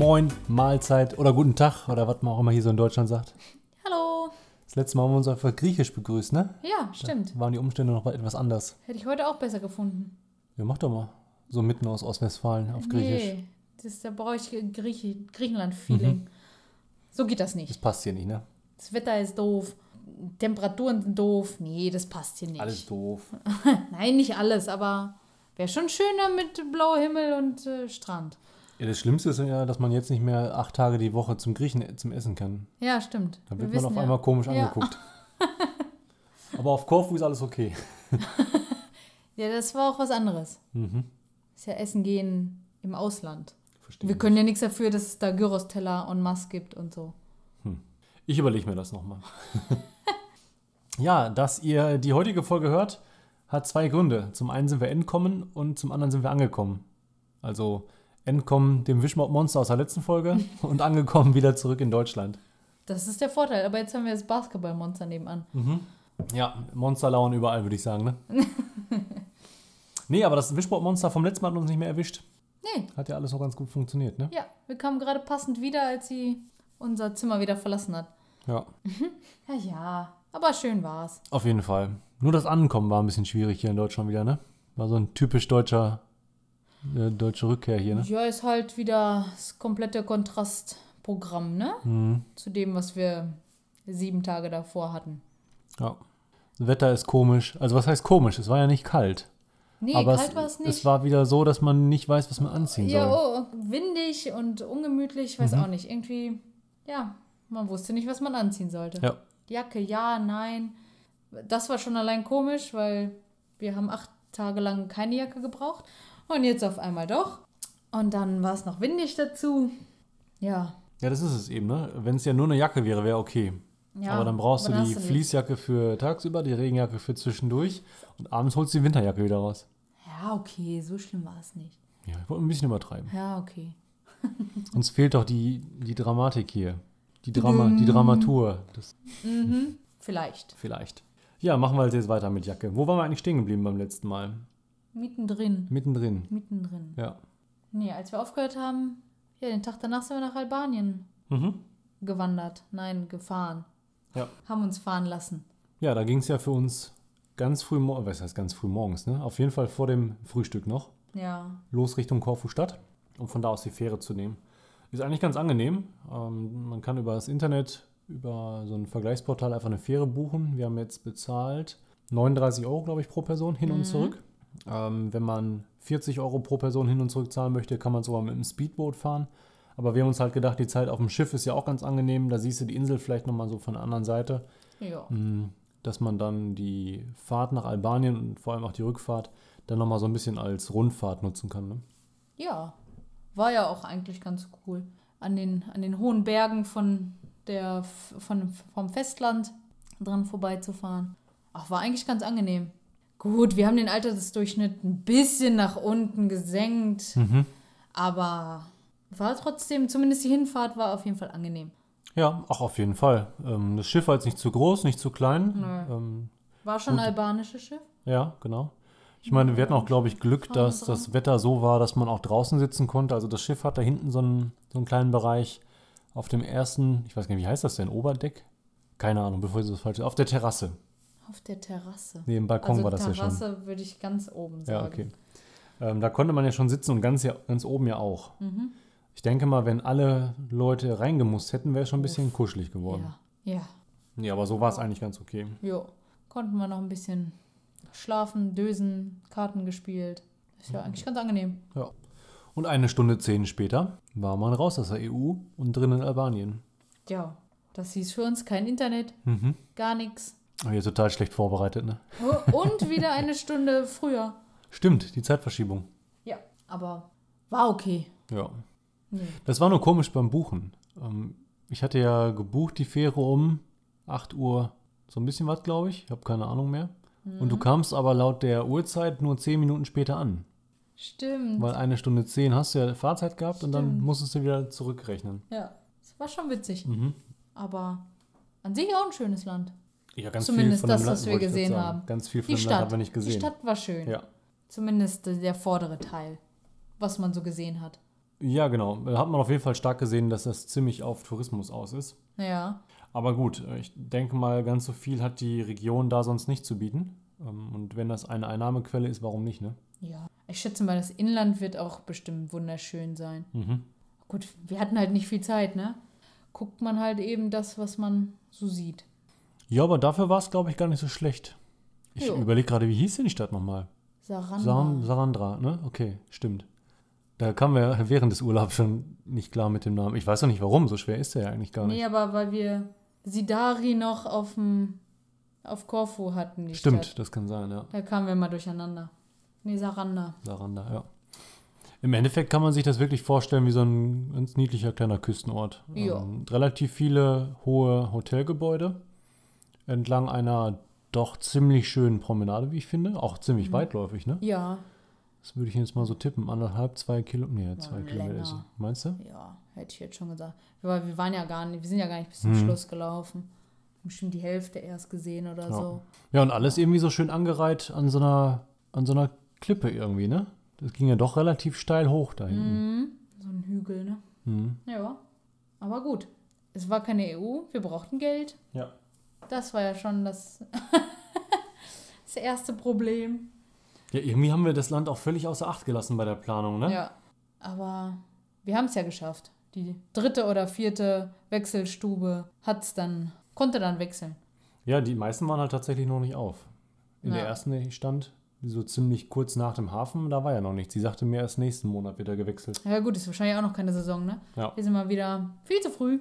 Moin, Mahlzeit oder guten Tag oder was man auch immer hier so in Deutschland sagt. Hallo. Das letzte Mal haben wir uns einfach griechisch begrüßt, ne? Ja, stimmt. Waren die Umstände noch etwas anders. Hätte ich heute auch besser gefunden. Ja, mach doch mal. So mitten aus Ostwestfalen auf Griechisch. Nee, das, da brauche ich Griechi Griechenland-Feeling. So geht das Das nicht. passt hier nicht, ne? Das Wetter ist doof, Temperaturen sind doof. Nee, das passt hier nicht. Alles doof. Nein, nicht alles, aber wäre schon schöner mit blauer Himmel und äh, Strand. Ja, das Schlimmste ist ja, dass man jetzt nicht mehr acht Tage die Woche zum Griechen zum Essen kann. Ja, stimmt. Da Wir wird man wissen auf ja. einmal komisch Ja. angeguckt. Aber auf Korfu ist alles okay. Ja, das war auch was anderes. Mhm. Ist ja Essen gehen im Ausland. Verstehe. Wir können ja nichts dafür, dass es da Gyros-Teller en masse gibt und so. Ich überlege mir das nochmal. ja, dass ihr die heutige Folge hört, hat zwei Gründe. Zum einen sind wir entkommen und zum anderen sind wir angekommen. Also entkommen dem Wischmob-Monster aus der letzten Folge und angekommen wieder zurück in Deutschland. Das ist der Vorteil. Aber jetzt haben wir das Basketballmonster nebenan. Ja, Monster lauern überall, würde ich sagen. Ne? nee, aber das Wischmob-Monster vom letzten Mal hat uns nicht mehr erwischt. Nee, Hat ja alles noch ganz gut funktioniert, ne? ja, wir kamen gerade passend wieder, als sie unser Zimmer wieder verlassen hat. Ja, Ja, ja, aber schön war's. auf jeden Fall. Nur das Ankommen war ein bisschen schwierig hier in Deutschland wieder, ne? War so ein typisch deutscher, äh, deutsche Rückkehr hier, ne? Ja, ist halt wieder das komplette Kontrastprogramm, ne? Mhm. Zu dem, was wir sieben Tage davor hatten. Ja. Das Wetter ist komisch. Also was heißt komisch? Es war ja nicht kalt. Nee, aber kalt war es nicht. es war wieder so, dass man nicht weiß, was man anziehen ja, soll. oh, windig und ungemütlich, weiß Mhm. auch nicht. Irgendwie, ja, man wusste nicht, was man anziehen sollte. Ja. Jacke, ja, nein. Das war schon allein komisch, weil wir haben acht Tage lang keine Jacke gebraucht. Und jetzt auf einmal doch. Und dann war es noch windig dazu. Ja. Ja, das ist es eben, ne? Wenn es ja nur eine Jacke wäre, wäre okay. ja aber dann brauchst du die nicht. Fließjacke für tagsüber, die Regenjacke für zwischendurch und abends holst du die Winterjacke wieder raus. Ja, okay, so schlimm war es nicht. Ja, ich wollte ein bisschen übertreiben. Ja, okay. Uns fehlt doch die, die Dramatik hier. Die, Drama, die Dramatur. Das Mhm, vielleicht. vielleicht. Ja, machen wir jetzt weiter mit Jacke. Wo waren wir eigentlich stehen geblieben beim letzten Mal? Mittendrin. Mittendrin. Mittendrin. Ja. Nee, als wir aufgehört haben, ja, den Tag danach sind wir nach Albanien Mhm. gewandert. Nein, gefahren. Ja. Haben uns fahren lassen. Ja, da ging es ja für uns ganz früh morgens, was heißt ganz früh morgens, ne? Auf jeden Fall vor dem Frühstück noch. Ja. Los Richtung Korfu Stadt, um von da aus die Fähre zu nehmen. Ist eigentlich ganz angenehm. Ähm, man kann über das Internet, über so ein Vergleichsportal einfach eine Fähre buchen. Wir haben jetzt bezahlt 39 Euro, glaube ich, pro Person hin und zurück. Ähm, wenn man 40 Euro pro Person hin und zurück zahlen möchte, kann man sogar mit einem Speedboot fahren. Aber wir haben uns halt gedacht, die Zeit auf dem Schiff ist ja auch ganz angenehm. Da siehst du die Insel vielleicht nochmal so von der anderen Seite. Ja. Mm, dass man dann die Fahrt nach Albanien und vor allem auch die Rückfahrt dann nochmal so ein bisschen als Rundfahrt nutzen kann. Ne? Ja. War ja auch eigentlich ganz cool. An den, an den hohen Bergen von der, von, vom Festland dran vorbeizufahren. Ach, war eigentlich ganz angenehm. Gut, wir haben den Altersdurchschnitt ein bisschen nach unten gesenkt, Mhm. aber war trotzdem, zumindest die Hinfahrt war auf jeden Fall angenehm. Ja, auch auf jeden Fall. Ähm, das Schiff war jetzt nicht zu groß, nicht zu klein. Ähm, War schon Gut. ein albanisches Schiff? ja, genau. Ich meine, wir hatten auch, glaube ich, Glück, dass das Wetter so war, dass man auch draußen sitzen konnte. Also das Schiff hat da hinten so einen, so einen kleinen Bereich auf dem ersten, ich weiß gar nicht, wie heißt das denn, Oberdeck? Keine Ahnung, bevor ich das falsch auf der Terrasse. Auf der Terrasse. Nee, im Balkon also war das ja schon. Terrasse würde ich ganz oben sagen. Ja, okay. Ähm, da konnte man ja schon sitzen und ganz, ganz oben ja auch. Mhm. Ich denke mal, wenn alle Leute reingemusst hätten, wäre es schon ein bisschen kuschelig geworden. Ja, ja, Nee, aber so war es eigentlich ganz okay. jo. Konnten wir noch ein bisschen schlafen, dösen, Karten gespielt. Ist ja eigentlich ganz angenehm. Ja. Und eine Stunde zehn später war man raus aus der EU und drin in Albanien. Ja, das hieß für uns kein Internet, Mhm. gar nichts. Aber hier total schlecht vorbereitet, ne? Und wieder eine Stunde früher. Stimmt, die Zeitverschiebung. Ja, aber war okay. Ja. Nee. Das war nur komisch beim Buchen. Ähm, ich hatte ja gebucht die Fähre um 8 Uhr, so ein bisschen was, glaube ich. Ich habe keine Ahnung mehr. Und Mhm. du kamst aber laut der Uhrzeit nur 10 Minuten später an. Stimmt. Weil eine Stunde 10 hast du ja Fahrzeit gehabt und dann Stimmt. musstest du wieder zurückrechnen. Ja, das war schon witzig. Mhm. Aber an sich auch ein schönes Land. Ja, ganz Zumindest viel von das, was wir gesehen haben. Ganz viel von Die Stadt. haben wir nicht Die gesehen. Stadt war schön. Ja. Zumindest der vordere Teil, was man so gesehen hat. Ja, genau. Da hat man auf jeden Fall stark gesehen, dass das ziemlich auf Tourismus aus ist. Ja. Aber gut, äh, ich denke mal, ganz so viel hat die Region da sonst nicht zu bieten. Ähm, Und wenn das eine Einnahmequelle ist, warum nicht, ne? Ja. Ich schätze mal, das Inland wird auch bestimmt wunderschön sein. Mhm. Gut, wir hatten halt nicht viel Zeit, ne? Guckt man halt eben das, was man so sieht. Ja, aber dafür war es, glaube ich, gar nicht so schlecht. Ich überlege gerade, wie hieß denn die Stadt nochmal? Saranda. Saran, Sarandra, ne? Okay, stimmt. Da kamen wir während des Urlaubs schon nicht klar mit dem Namen. Ich weiß auch nicht warum, so schwer ist der ja eigentlich gar nicht. Nee, aber weil wir Sidari noch auf dem auf Korfu hatten, die Stimmt, Stadt. das kann sein, ja. Da kamen wir mal durcheinander. Nee, Saranda. Saranda, ja. Im Endeffekt kann man sich das wirklich vorstellen wie so ein ganz niedlicher kleiner Küstenort. Ja. Ähm, relativ viele hohe Hotelgebäude entlang einer doch ziemlich schönen Promenade, wie ich finde. Auch ziemlich Mhm. weitläufig, ne? Ja, Das würde ich jetzt mal so tippen. Anderthalb, zwei Kilometer. Nee, zwei länger. Kilometer ist. Meinst du? ja, hätte ich jetzt schon gesagt. Weil wir waren ja gar nicht, wir sind ja gar nicht bis zum Mhm. Schluss gelaufen. Haben bestimmt die Hälfte erst gesehen oder Ja. so. Ja, und alles irgendwie so schön angereiht an so einer, an so einer Klippe irgendwie, ne? Das ging ja doch relativ steil hoch da hinten. Mhm. So ein Hügel, ne? Mhm. Ja. Aber gut. Es war keine EU, wir brauchten Geld. Ja. Das war ja schon das, das erste Problem. Ja, irgendwie haben wir das Land auch völlig außer Acht gelassen bei der Planung, ne? Ja. Aber wir haben es ja geschafft. Die dritte oder vierte Wechselstube hat's dann, konnte dann wechseln. Ja, die meisten waren halt tatsächlich noch nicht auf. In der Ja. ersten, die ich stand, so ziemlich kurz nach dem Hafen, da war ja noch nichts. Sie sagte mir, erst nächsten Monat wird er gewechselt. Ja gut, ist wahrscheinlich auch noch keine Saison, ne? Ja. Wir sind mal wieder viel zu früh.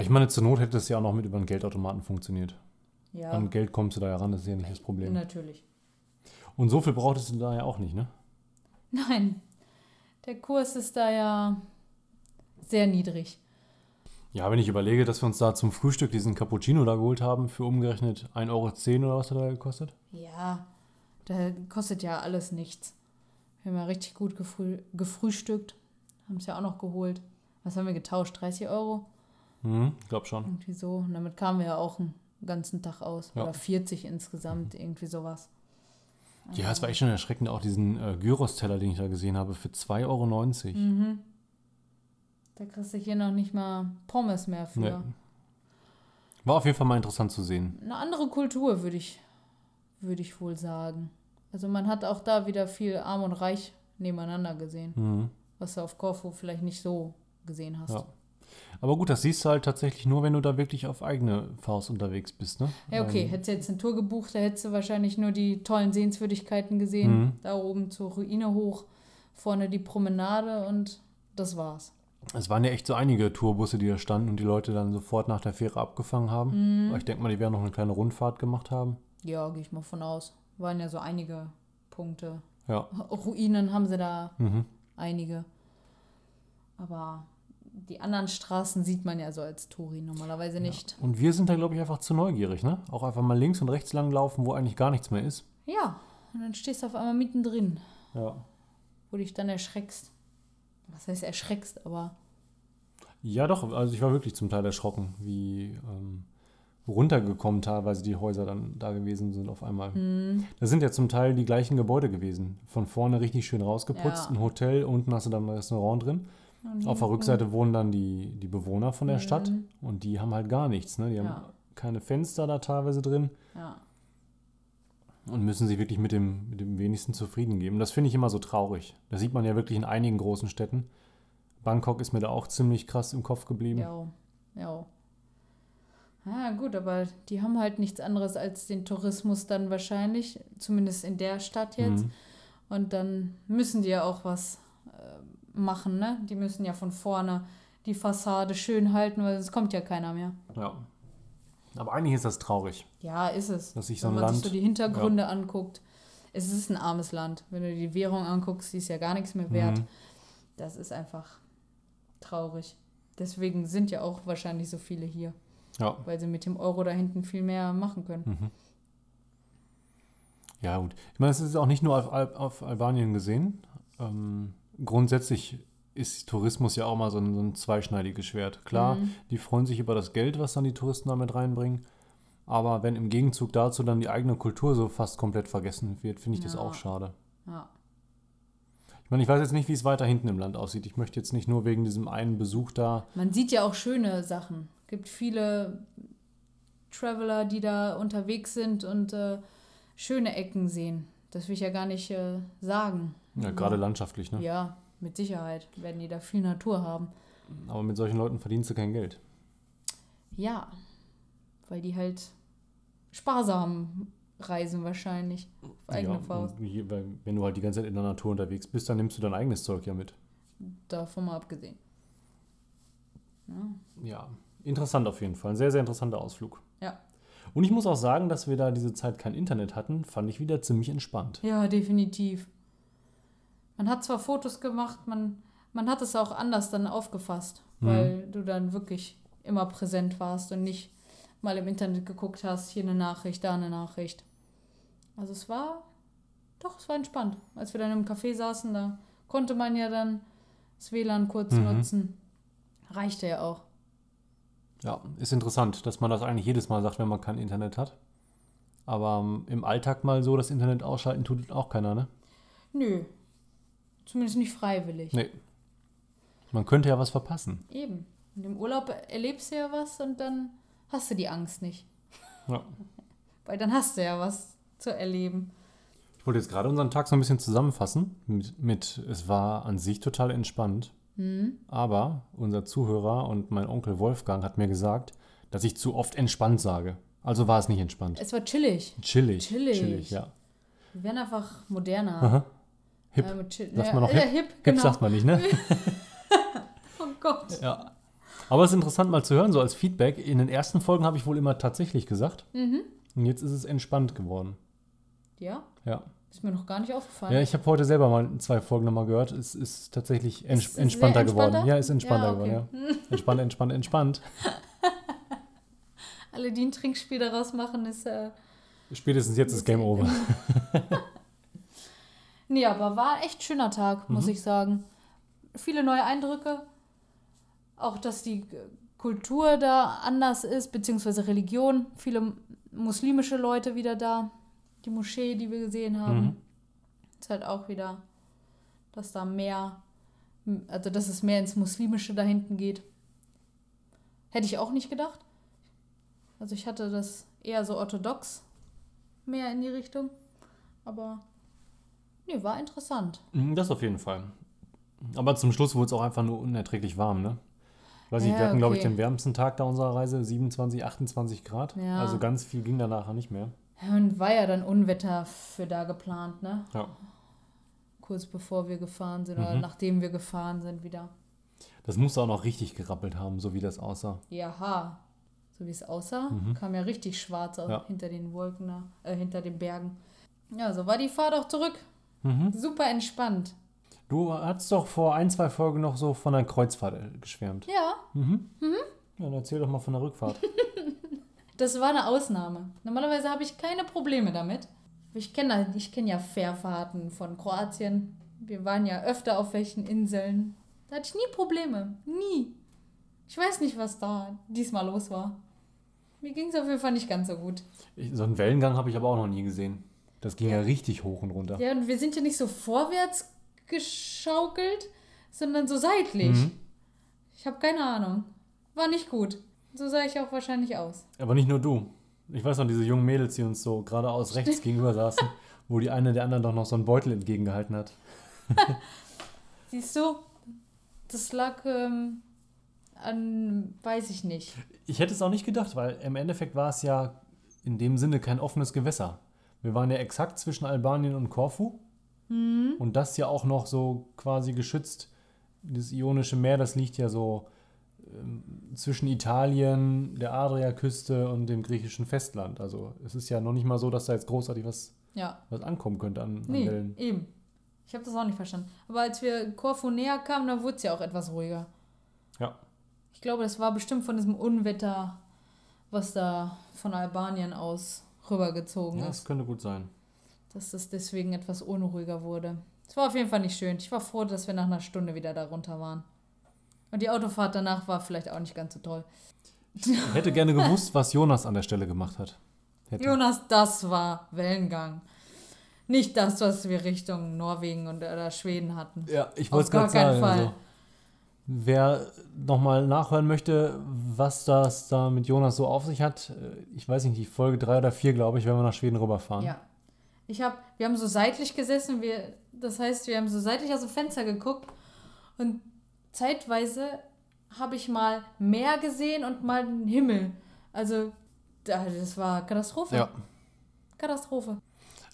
Ich meine, zur Not hätte es ja auch noch mit über einen Geldautomaten funktioniert. Ja, An Geld kommst du da ja ran, das ist ja nicht das Problem. natürlich. Und so viel brauchtest du da ja auch nicht, ne? Nein, der Kurs ist da ja sehr niedrig. Ja, wenn ich überlege, dass wir uns da zum Frühstück diesen Cappuccino da geholt haben, für umgerechnet 1,10 Euro oder was hat er da gekostet? Ja, da kostet ja alles nichts. Wir haben ja richtig gut gefrüh gefrühstückt. Haben es ja auch noch geholt. Was haben wir getauscht? 30 Euro? Mhm, glaub schon. Irgendwie so. Und damit kamen wir ja auch einen ganzen Tag aus. Ja. Oder 40 insgesamt, irgendwie sowas. Ja, es war echt schon erschreckend, auch diesen äh, Gyros-Teller, den ich da gesehen habe, für 2,90 Euro. Mhm. Da kriegst du hier noch nicht mal Pommes mehr für. Nee. War auf jeden Fall mal interessant zu sehen. Eine andere Kultur, würde ich, würde ich wohl sagen. Also man hat auch da wieder viel Arm und Reich nebeneinander gesehen, Mhm. was du auf Korfu vielleicht nicht so gesehen hast. Ja. Aber gut, das siehst du halt tatsächlich nur, wenn du da wirklich auf eigene Faust unterwegs bist, ne? Ja, okay, Ähm, hättest du jetzt eine Tour gebucht, da hättest du wahrscheinlich nur die tollen Sehenswürdigkeiten gesehen. Mhm. Da oben zur Ruine hoch, vorne die Promenade und das war's. Es waren ja echt so einige Tourbusse, die da standen und die Leute dann sofort nach der Fähre abgefangen haben. Mhm. Ich denke mal, die werden noch eine kleine Rundfahrt gemacht haben. Ja, gehe ich mal von aus. Waren ja so einige Punkte. Ja. Ruinen haben sie da Mhm. einige. Aber die anderen Straßen sieht man ja so als Touri normalerweise nicht. Und wir sind da, glaube ich, einfach zu neugierig, ne? Auch einfach mal links und rechts lang laufen, wo eigentlich gar nichts mehr ist. Ja, und dann stehst du auf einmal mittendrin, Ja. wo dich dann erschreckst. Was heißt erschreckst, aber Ja, doch, also ich war wirklich zum Teil erschrocken, wie ähm, runtergekommen teilweise die Häuser dann da gewesen sind auf einmal. hm, Das sind ja zum Teil die gleichen Gebäude gewesen. Von vorne richtig schön rausgeputzt, Ja. ein Hotel, unten hast du dann ein Restaurant drin. Auf der Rückseite wohnen dann die, die Bewohner von der Stadt Mhm. und die haben halt gar nichts. Ne? Die haben Ja. keine Fenster da teilweise drin ja. und müssen sich wirklich mit dem, mit dem wenigsten zufrieden geben. Das finde ich immer so traurig. Das sieht man ja wirklich in einigen großen Städten. Bangkok ist mir da auch ziemlich krass im Kopf geblieben. Ja, ja. Ja, gut, aber die haben halt nichts anderes als den Tourismus dann wahrscheinlich, zumindest in der Stadt jetzt. Mhm. Und dann müssen die ja auch was äh, machen, ne? Die müssen ja von vorne die Fassade schön halten, weil sonst kommt ja keiner mehr. Ja. Aber eigentlich ist das traurig. Ja, ist es. Dass sich so Wenn ein man Land- sich so die Hintergründe anguckt. Es ist ein armes Land. Wenn du die Währung anguckst, die ist ja gar nichts mehr wert. Mhm. Das ist einfach traurig. Deswegen sind ja auch wahrscheinlich so viele hier, Ja. weil sie mit dem Euro da hinten viel mehr machen können. Mhm. Ja, gut. Ich meine, es ist auch nicht nur auf, Al auf Albanien gesehen. Ähm, grundsätzlich ist Tourismus ja auch mal so ein, so ein zweischneidiges Schwert. Klar, Mhm. die freuen sich über das Geld, was dann die Touristen damit reinbringen. Aber wenn im Gegenzug dazu dann die eigene Kultur so fast komplett vergessen wird, finde ich das Ja. auch schade. Ja. Ich meine, ich weiß jetzt nicht, wie es weiter hinten im Land aussieht. Ich möchte jetzt nicht nur wegen diesem einen Besuch da. Man sieht ja auch schöne Sachen. Es gibt viele Traveler, die da unterwegs sind und äh, schöne Ecken sehen. Das will ich ja gar nicht äh, sagen. Ja, gerade landschaftlich, ne? Ja, mit Sicherheit werden die da viel Natur haben. Aber mit solchen Leuten verdienst du kein Geld. Ja, weil die halt sparsam reisen wahrscheinlich. Auf eigene ja, Faust. weil, wenn du halt die ganze Zeit in der Natur unterwegs bist, dann nimmst du dein eigenes Zeug ja mit. Davon mal abgesehen. Ja. Ja, interessant auf jeden Fall. Ein sehr, sehr interessanter Ausflug. Ja. Und ich muss auch sagen, dass wir da diese Zeit kein Internet hatten, fand ich wieder ziemlich entspannt. Ja, definitiv. Man hat zwar Fotos gemacht, man, man hat es auch anders dann aufgefasst, Mhm. weil du dann wirklich immer präsent warst und nicht mal im Internet geguckt hast, hier eine Nachricht, da eine Nachricht. Also es war, doch, es war entspannt. Als wir dann im Café saßen, da konnte man ja dann das WLAN kurz Mhm. nutzen. Reichte ja auch. Ja, ist interessant, dass man das eigentlich jedes Mal sagt, wenn man kein Internet hat. Aber ähm, im Alltag mal so das Internet ausschalten tut auch keiner, ne? Nö. Zumindest nicht freiwillig. Nee. Man könnte ja was verpassen. Eben. Und im Urlaub erlebst du ja was und dann hast du die Angst nicht. Ja. Weil dann hast du ja was zu erleben. Ich wollte jetzt gerade unseren Tag so ein bisschen zusammenfassen. Mit, mit es war an sich total entspannt. Hm? Aber unser Zuhörer und mein Onkel Wolfgang hat mir gesagt, dass ich zu oft entspannt sage. Also war es nicht entspannt. Es war chillig. Chillig. Chillig. Chillig, ja. Wir werden einfach moderner. Aha. Hip. Äh, chill- Sagt ja, man noch hip? hip, Hip genau. sagt man nicht, ne? Oh Gott. Ja. Aber es ist interessant mal zu hören, so als Feedback. In den ersten Folgen habe ich wohl immer tatsächlich gesagt. Mhm. Und jetzt ist es entspannt geworden. Ja, Ja. ist mir noch gar nicht aufgefallen. Ja, ich habe heute selber mal zwei Folgen nochmal gehört. Es ist tatsächlich ents Ist entspannter sehr geworden. entspannter? Ja, ist entspannter Ja, geworden, okay. ja. Entspannt, entspannt, entspannt. Alle, die ein Trinkspiel daraus machen, ist. Äh, Spätestens jetzt ist Game Over. nee, aber war ein echt schöner Tag, muss Mhm. ich sagen. Viele neue Eindrücke. Auch, dass die Kultur da anders ist, beziehungsweise Religion. Viele muslimische Leute wieder da. Die Moschee, die wir gesehen haben. Mhm. Ist halt auch wieder, dass da mehr, also dass es mehr ins Muslimische da hinten geht. Hätte ich auch nicht gedacht. Also ich hatte das eher so orthodox mehr in die Richtung. Aber nee, war interessant. Mhm, Das auf jeden Fall. Aber zum Schluss wurde es auch einfach nur unerträglich warm, ne? Weiß Ja, wir hatten, glaube ich, okay. den wärmsten Tag da unserer Reise, 27, 28 Grad. Ja. Also ganz viel ging da nachher nicht mehr. Und war ja dann Unwetter für da geplant, ne? Ja. Kurz bevor wir gefahren sind oder Mhm. nachdem wir gefahren sind wieder. Das musste auch noch richtig gerappelt haben, so wie das aussah. Ja, so wie es aussah, Mhm. kam ja richtig schwarz Ja. hinter den Wolken, äh, hinter den Bergen. Ja, so war die Fahrt auch zurück. Mhm. Super entspannt. Du hast doch vor ein, zwei Folgen noch so von einer Kreuzfahrt äh, geschwärmt. Ja, Mhm. Ja, dann erzähl doch mal von der Rückfahrt. das war eine Ausnahme. Normalerweise habe ich keine Probleme damit. Ich kenne ich kenn ja Fährfahrten von Kroatien. Wir waren ja öfter auf welchen Inseln. Da hatte ich nie Probleme. Nie. Ich weiß nicht, was da diesmal los war. Mir ging es auf jeden Fall nicht ganz so gut. Ich, so einen Wellengang habe ich aber auch noch nie gesehen. Das ging ja, richtig hoch und runter. Ja, und wir sind ja nicht so vorwärts geschaukelt, sondern so seitlich. Mhm. Ich habe keine Ahnung. War nicht gut. So sah ich auch wahrscheinlich aus. Aber nicht nur du. Ich weiß noch, diese jungen Mädels, die uns so geradeaus rechts gegenüber saßen, wo die eine der anderen doch noch so einen Beutel entgegengehalten hat. Siehst du, das lag ähm, an, weiß ich nicht. Ich hätte es auch nicht gedacht, weil im Endeffekt war es ja in dem Sinne kein offenes Gewässer. Wir waren ja exakt zwischen Albanien und Korfu. Und das ja auch noch so quasi geschützt. Das Ionische Meer, das liegt ja so ähm, zwischen Italien, der Adriaküste und dem griechischen Festland. Also es ist ja noch nicht mal so, dass da jetzt großartig was, Ja, was ankommen könnte an, an nee, Wellen. eben. Ich habe das auch nicht verstanden. Aber als wir Korfu näher kamen, dann wurde es ja auch etwas ruhiger. Ja. Ich glaube, das war bestimmt von diesem Unwetter, was da von Albanien aus rübergezogen Ja, ist. das könnte gut sein. dass das deswegen etwas unruhiger wurde. Es war auf jeden Fall nicht schön. Ich war froh, dass wir nach einer Stunde wieder da runter waren. Und die Autofahrt danach war vielleicht auch nicht ganz so toll. Ich hätte gerne gewusst, was Jonas an der Stelle gemacht hat. Hätte. Jonas, das war Wellengang. Nicht das, was wir Richtung Norwegen und oder Schweden hatten. Ja, ich Auf wollte es gar gerade keinen sagen. Fall. Also, wer nochmal nachhören möchte, was das da mit Jonas so auf sich hat, äh, ich weiß nicht, die Folge 3 oder 4, glaube ich, wenn wir nach Schweden rüberfahren. Ja. Ich hab, wir haben so seitlich gesessen, wir, das heißt, wir haben so seitlich aus dem Fenster geguckt und zeitweise habe ich mal Meer gesehen und mal den Himmel. Also, da- das war Katastrophe. Ja. Katastrophe.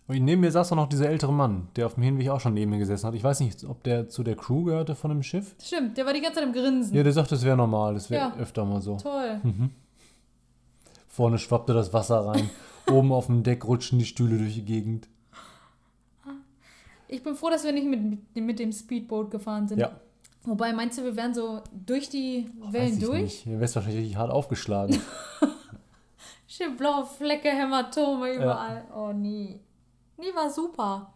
Und neben mir saß auch noch dieser ältere Mann, der auf dem Hinweg auch schon neben mir gesessen hat. Ich weiß nicht, ob der zu der Crew gehörte von dem Schiff. Stimmt, der war die ganze Zeit im Grinsen. Ja, der sagt, das wäre normal, das wäre Ja. öfter mal so. Toll. Vorne schwappte das Wasser rein. Oben auf dem Deck rutschen die Stühle durch die Gegend. Ich bin froh, dass wir nicht mit, mit, dem Speedboot gefahren sind. Ja. Wobei, meinst du, wir wären so durch die Weiß Wellen ich durch? nicht. Ihr wärst wahrscheinlich richtig hart aufgeschlagen. Schön blaue Flecke, Hämatome überall. Oh, nie. Nie war super.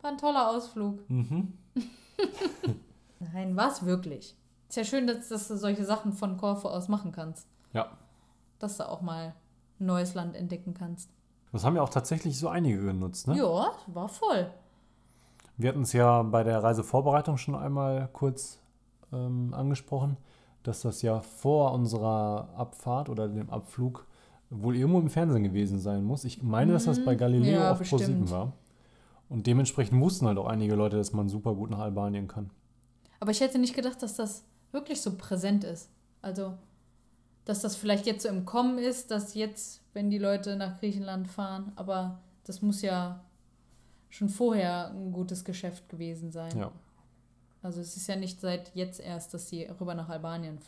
War ein toller Ausflug. mhm. Nein, war es wirklich. Ist ja schön, dass, dass du solche Sachen von Korfu aus machen kannst. Ja. Dass du auch mal ein neues Land entdecken kannst. Das haben ja auch tatsächlich so einige genutzt, ne? Ja, war voll. Wir hatten es ja bei der Reisevorbereitung schon einmal kurz ähm, angesprochen, dass das ja vor unserer Abfahrt oder dem Abflug wohl irgendwo im Fernsehen gewesen sein muss. Ich meine, dass das bei Galileo Mhm. Ja, auf Pro7 bestimmt. war. Und dementsprechend wussten halt auch einige Leute, dass man super gut nach Albanien kann. Aber ich hätte nicht gedacht, dass das wirklich so präsent ist. Also, dass das vielleicht jetzt so im Kommen ist, dass jetzt, wenn die Leute nach Griechenland fahren, aber das muss ja schon vorher ein gutes Geschäft gewesen sein. Ja. Also es ist ja nicht seit jetzt erst, dass sie rüber nach Albanien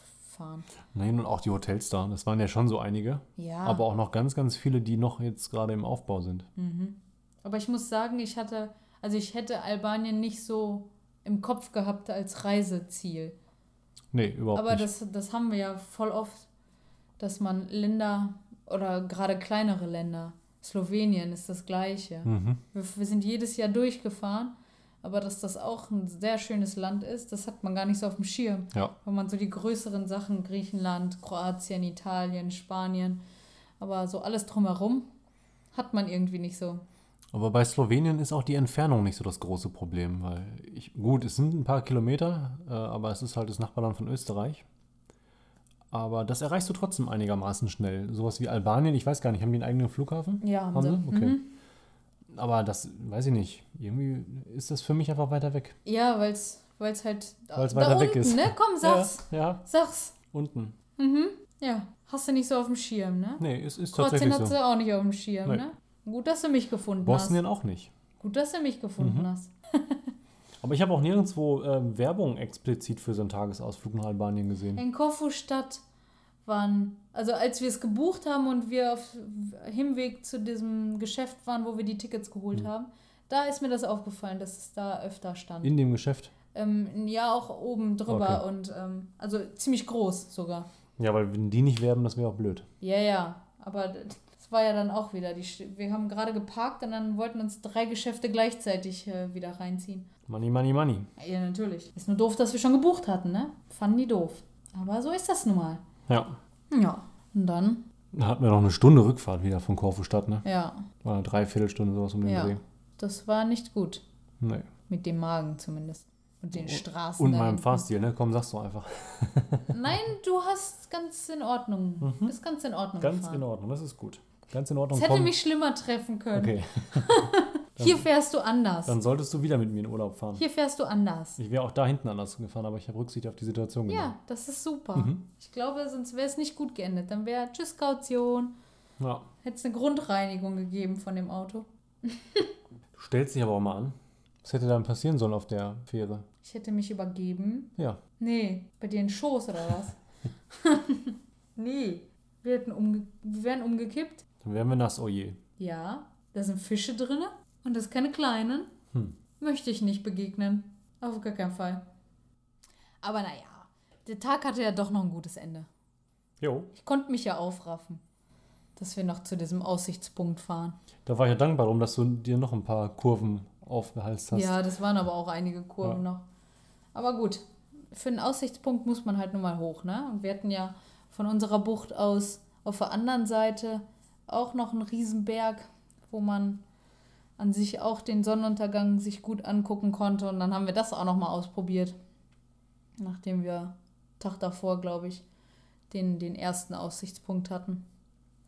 fahren. Nein, und auch die Hotels da. Das waren ja schon so einige. Ja. Aber auch noch ganz, ganz viele, die noch jetzt gerade im Aufbau sind. Aber ich muss sagen, ich hatte, also ich hätte Albanien nicht so im Kopf gehabt als Reiseziel. Nee, überhaupt Aber nicht. das, das haben wir ja voll oft, dass man Länder oder gerade kleinere Länder, Slowenien ist das gleiche. mhm. Wir, wir sind jedes Jahr durchgefahren, aber dass das auch ein sehr schönes Land ist, das hat man gar nicht so auf dem Schirm. Ja. Wenn man so die größeren Sachen, Griechenland, Kroatien, Italien, Spanien, aber so alles drumherum hat man irgendwie nicht so. Aber bei Slowenien ist auch die Entfernung nicht so das große Problem, weil ich, gut, es sind ein paar Kilometer, äh, aber es ist halt das Nachbarland von Österreich. Aber das erreichst du trotzdem einigermaßen schnell. Sowas wie Albanien, ich weiß gar nicht, haben die einen eigenen Flughafen? Ja, haben, Haben sie. Okay. Mhm. Aber das weiß ich nicht. Irgendwie ist das für mich einfach weiter weg. Ja, weil es halt Weil's da weiter weg unten, ist. ne? Komm, sag's. Ja, ja, Sag's. unten. Ja, hast du nicht so auf dem Schirm, ne? Nee, es ist Kroatien tatsächlich hat so. sie auch nicht auf dem Schirm, Nee. ne? Gut, dass du mich gefunden Bosnien auch nicht. hast. Gut, dass du mich gefunden Mhm. hast. Aber ich habe auch nirgendwo ähm, Werbung explizit für so einen Tagesausflug nach Albanien gesehen. In Korfu-Stadt waren, also als wir es gebucht haben und wir auf Hinweg zu diesem Geschäft waren, wo wir die Tickets geholt haben, da ist mir das aufgefallen, dass es da öfter stand. In dem Geschäft. ähm, ja, auch oben drüber Okay. und ähm, also ziemlich groß sogar. Ja, weil wenn die nicht werben, das wäre auch blöd. Ja, ja, aber das war ja dann auch wieder. Die, wir haben gerade geparkt und dann wollten uns drei Geschäfte gleichzeitig äh, wieder reinziehen. Money, money, money. Ja, natürlich. Ist nur doof, dass wir schon gebucht hatten, ne? Fanden die doof. Aber so ist das nun mal. Ja. Ja. Und dann, Da hatten wir noch eine Stunde Rückfahrt wieder von Korfu-Stadt, ne? ja, War eine Dreiviertelstunde sowas um den Ja. Dreh. das war nicht gut. Nee. Mit dem Magen zumindest. Und den Straßen. Und meinem. Fahrstil, ne? Komm, sag's doch einfach. Nein, du hast ganz in Ordnung. Bist ganz in Ordnung Mhm. Ganz gefahren. in Ordnung, das ist gut. Ganz in Ordnung. Es hätte komm. mich schlimmer treffen können. Okay, Hier fährst du anders. dann solltest du wieder mit mir in Urlaub fahren. Hier fährst du anders. Ich wäre auch da hinten anders gefahren, aber ich habe Rücksicht auf die Situation genommen. Ja, das ist super. Mhm. Ich glaube, sonst wäre es nicht gut geendet. Dann wäre Tschüss Kaution. Ja. Hätte es eine Grundreinigung gegeben von dem Auto. Du stellst dich aber auch mal an. Was hätte dann passieren sollen auf der Fähre? Ich hätte mich übergeben. Ja. Nee, bei dir in Schoß oder was? nee, wir, hätten umge wir wären umgekippt. Dann wären wir nass, oh je. Ja, da sind Fische drin und das keine kleinen. Hm. Möchte ich nicht begegnen. Auf gar keinen Fall. Aber naja, der Tag hatte ja doch noch ein gutes Ende. Jo. Ich konnte mich ja aufraffen, dass wir noch zu diesem Aussichtspunkt fahren. Da war ich ja dankbar darum, dass du dir noch ein paar Kurven aufgehalst hast. Ja, das waren aber auch einige Kurven noch. Aber gut, für einen Aussichtspunkt muss man halt nur mal hoch, ne? Und wir hatten ja von unserer Bucht aus auf der anderen Seite auch noch einen Riesenberg, wo man an sich auch den Sonnenuntergang sich gut angucken konnte. Und dann haben wir das auch nochmal ausprobiert. Nachdem wir Tag davor, glaube ich, den, den ersten Aussichtspunkt hatten.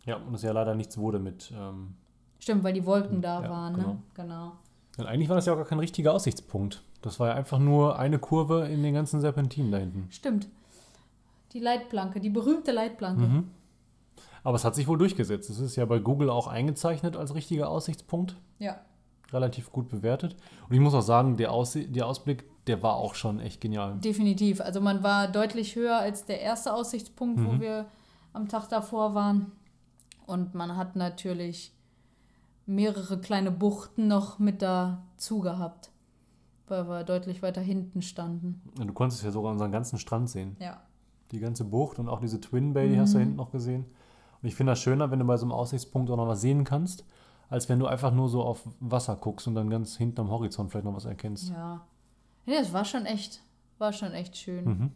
Ja, und es ja leider nichts wurde mit. Ähm, Stimmt, weil die Wolken da Ja, waren, genau. ne? Genau. und eigentlich war das ja auch gar kein richtiger Aussichtspunkt. Das war ja einfach nur eine Kurve in den ganzen Serpentinen da hinten. Stimmt. Die Leitplanke, die berühmte Leitplanke. Mhm. Aber es hat sich wohl durchgesetzt. Es ist ja bei Google auch eingezeichnet als richtiger Aussichtspunkt. Ja. Relativ gut bewertet. Und ich muss auch sagen, der, Aussie der Ausblick, der war auch schon echt genial. Definitiv. Also man war deutlich höher als der erste Aussichtspunkt, wo Mhm. wir am Tag davor waren. Und man hat natürlich mehrere kleine Buchten noch mit dazu gehabt, weil wir deutlich weiter hinten standen. Und du konntest ja sogar unseren ganzen Strand sehen. Ja. Die ganze Bucht und auch diese Twin Bay, die hast du Mhm. hinten noch gesehen. Und ich finde das schöner, wenn du bei so einem Aussichtspunkt auch noch was sehen kannst, als wenn du einfach nur so auf Wasser guckst und dann ganz hinten am Horizont vielleicht noch was erkennst. Ja. Ja, das war schon echt, war schon echt schön. Mhm.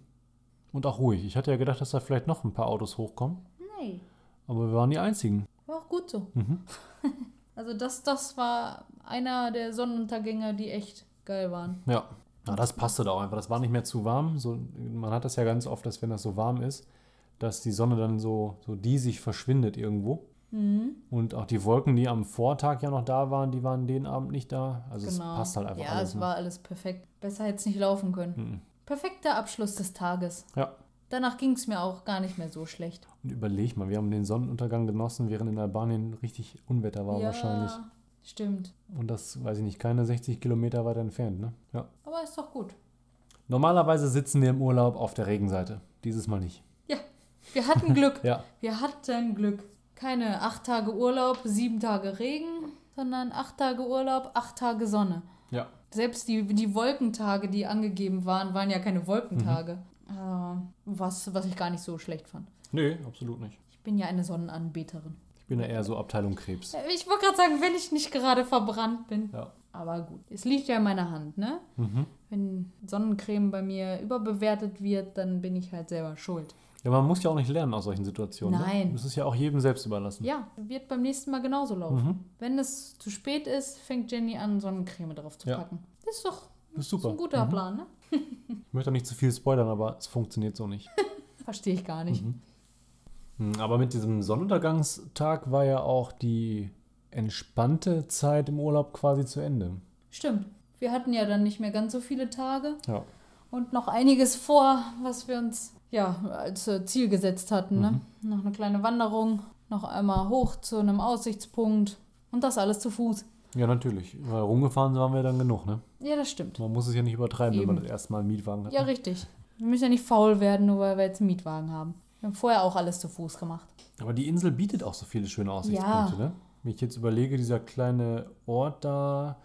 Und auch ruhig. Ich hatte ja gedacht, dass da vielleicht noch ein paar Autos hochkommen, Nee, aber wir waren die einzigen. war auch gut so. Mhm. Also das, das war einer der Sonnenuntergänge, die echt geil waren. Ja. Na, das passte da auch einfach. Das war nicht mehr zu warm. So, man hat das ja ganz oft, dass wenn das so warm ist, dass die Sonne dann so, so diesig verschwindet irgendwo. Mhm. Und auch die Wolken, die am Vortag ja noch da waren, die waren den Abend nicht da. Also es passt halt einfach ja, alles. es ne? war alles perfekt. Besser hätte es nicht laufen können. Mhm. Perfekter Abschluss des Tages. Ja. Danach ging es mir auch gar nicht mehr so schlecht. Und überleg mal, wir haben den Sonnenuntergang genossen, während in Albanien richtig Unwetter war ja, wahrscheinlich. Stimmt. Und das, weiß ich nicht, keine 60 Kilometer weiter entfernt, ne? Ja. Aber ist doch gut. Normalerweise sitzen wir im Urlaub auf der Regenseite. Dieses Mal nicht. Wir hatten Glück. Ja. Wir hatten Glück. Keine acht Tage Urlaub, sieben Tage Regen, sondern acht Tage Urlaub, acht Tage Sonne. Ja. Selbst die, die Wolkentage, die angegeben waren, waren ja keine Wolkentage. Äh, was, was ich gar nicht so schlecht fand. Nee, absolut nicht. Ich bin ja eine Sonnenanbeterin. Ich bin ja eher so Abteilung Krebs. Äh, Ich wollte gerade sagen, wenn ich nicht gerade verbrannt bin. Ja. Aber gut, es liegt ja in meiner Hand, ne? Mhm. Wenn Sonnencreme bei mir überbewertet wird, dann bin ich halt selber schuld. Ja, man muss ja auch nicht lernen aus solchen Situationen. Nein. Ne? Das ist ja auch jedem selbst überlassen. Ja, wird beim nächsten Mal genauso laufen. Mhm. Wenn es zu spät ist, fängt Jenny an, Sonnencreme drauf zu Ja. packen. Das ist doch Das ist super. ein guter Mhm. Plan, ne? Ich möchte auch nicht zu viel spoilern, aber es funktioniert so nicht. Verstehe ich gar nicht. Mhm. Hm, Aber mit diesem Sonnenuntergangstag war ja auch die entspannte Zeit im Urlaub quasi zu Ende. Stimmt. Wir hatten ja dann nicht mehr ganz so viele Tage Ja. und noch einiges vor, was wir uns ja als äh, Ziel gesetzt hatten. Ne? Mhm. Noch eine kleine Wanderung, noch einmal hoch zu einem Aussichtspunkt und das alles zu Fuß. Ja, natürlich. Weil rumgefahren waren wir dann genug, ne? Ja, das stimmt. Man muss es ja nicht übertreiben, wenn man Eben. das erste Mal einen Mietwagen hat. Ja, ne? richtig. Wir müssen ja nicht faul werden, nur weil wir jetzt einen Mietwagen haben. Wir haben vorher auch alles zu Fuß gemacht. Aber die Insel bietet auch so viele schöne Aussichtspunkte, ne? Wenn ich jetzt überlege, dieser kleine Ort da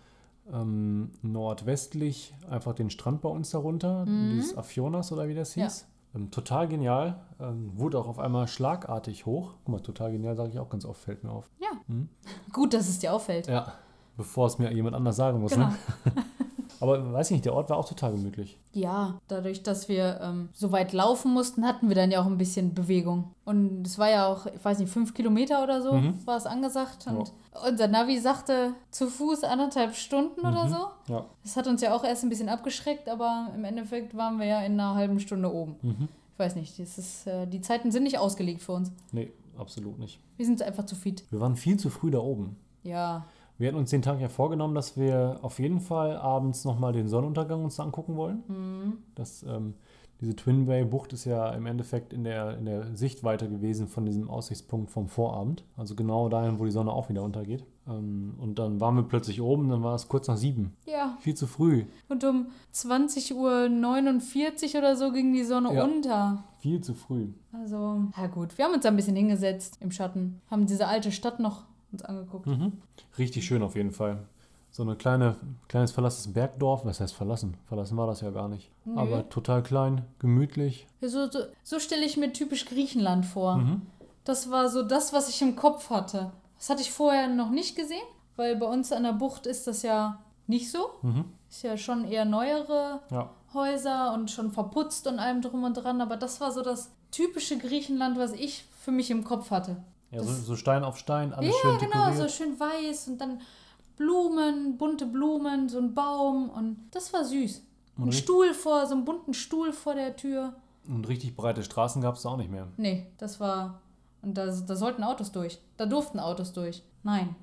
ähm, nordwestlich, einfach den Strand bei uns darunter, dieses Afionas oder wie das Mhm. Ja. Ähm, total genial. Ähm, wurde auch auf einmal schlagartig hoch. Guck mal, total genial sage ich auch ganz oft, fällt mir auf. Ja. Mhm. Gut, dass es dir auffällt. Ja, bevor es mir jemand anders sagen muss. Genau. Ne? Aber weiß ich nicht, der Ort war auch total gemütlich. Ja, dadurch, dass wir ähm, so weit laufen mussten, hatten wir dann ja auch ein bisschen Bewegung. Und es war ja auch, ich weiß nicht, fünf Kilometer oder so Mhm. war es angesagt. Und unser Navi sagte zu Fuß anderthalb Stunden oder Mhm. so. Ja. Das hat uns ja auch erst ein bisschen abgeschreckt, aber im Endeffekt waren wir ja in einer halben Stunde oben. Mhm. Ich weiß nicht, das ist, äh, die Zeiten sind nicht ausgelegt für uns. Nee, absolut nicht. Wir sind einfach zu fit. Wir waren viel zu früh da oben. Ja, Wir hatten uns den Tag ja vorgenommen, dass wir auf jeden Fall abends nochmal den Sonnenuntergang uns angucken wollen. Mhm. Das, ähm, diese Twin Bay Bucht ist ja im Endeffekt in der, in der Sichtweite gewesen von diesem Aussichtspunkt vom Vorabend. Also genau dahin, wo die Sonne auch wieder untergeht. Ähm, und dann waren wir plötzlich oben, dann war es kurz nach sieben. ja. Viel zu früh. Und um 20.49 Uhr oder so ging die Sonne Ja. unter. Viel zu früh. Also, ja gut, wir haben uns ein bisschen hingesetzt im Schatten, haben diese alte Stadt noch uns angeguckt. Mhm. Richtig schön auf jeden Fall. So eine kleine, kleines verlassenes Bergdorf. Was heißt verlassen? Verlassen war das ja gar nicht. Nö. Aber total klein, gemütlich. So, so, so stelle ich mir typisch Griechenland vor. Mhm. Das war so das, was ich im Kopf hatte. Das hatte ich vorher noch nicht gesehen, weil bei uns an der Bucht ist das ja nicht so. Mhm. Ist ja schon eher neuere Ja. Häuser und schon verputzt und allem drum und dran. Aber das war so das typische Griechenland, was ich für mich im Kopf hatte. Ja, so, so Stein auf Stein, alles Ja, schön genau, dekoriert. so schön weiß und dann Blumen, bunte Blumen, so ein Baum und das war süß. Und Ein Stuhl vor, so einen bunten Stuhl vor der Tür. Und richtig breite Straßen gab es da auch nicht mehr. Nee, das war. Und da, da sollten Autos durch. Da durften Autos durch. Nein.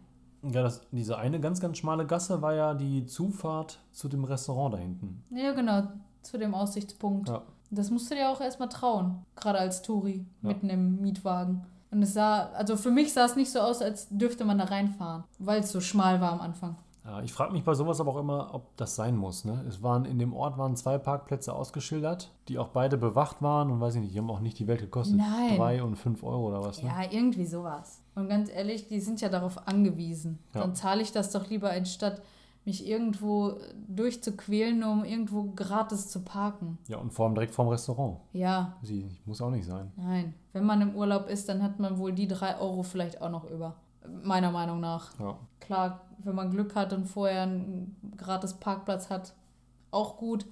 Ja, das, diese eine ganz, ganz schmale Gasse war ja die Zufahrt zu dem Restaurant da hinten. Ja, genau. Zu dem Aussichtspunkt. Ja. Das musst du dir auch erstmal trauen. Gerade als Touri. Ja. Mitten im Mietwagen. Und es sah, also für mich sah es nicht so aus, als dürfte man da reinfahren. Weil es so schmal war am Anfang. Ja, ich frage mich bei sowas aber auch immer, ob das sein muss. Ne? Es waren in dem Ort waren zwei Parkplätze ausgeschildert, die auch beide bewacht waren und weiß ich nicht, die haben auch nicht die Welt gekostet. Nein. Drei und fünf Euro oder was. Ne? Ja, irgendwie sowas. Und ganz ehrlich, die sind ja darauf angewiesen. Ja. Dann zahle ich das doch lieber, anstatt mich irgendwo durchzuquälen, um irgendwo gratis zu parken. Ja, und vor allem direkt vorm Restaurant. Ja, Sie muss auch nicht sein. nein. Wenn man im Urlaub ist, dann hat man wohl die drei Euro vielleicht auch noch über. Meiner Meinung nach. Ja. Klar, wenn man Glück hat und vorher einen gratis Parkplatz hat, auch gut.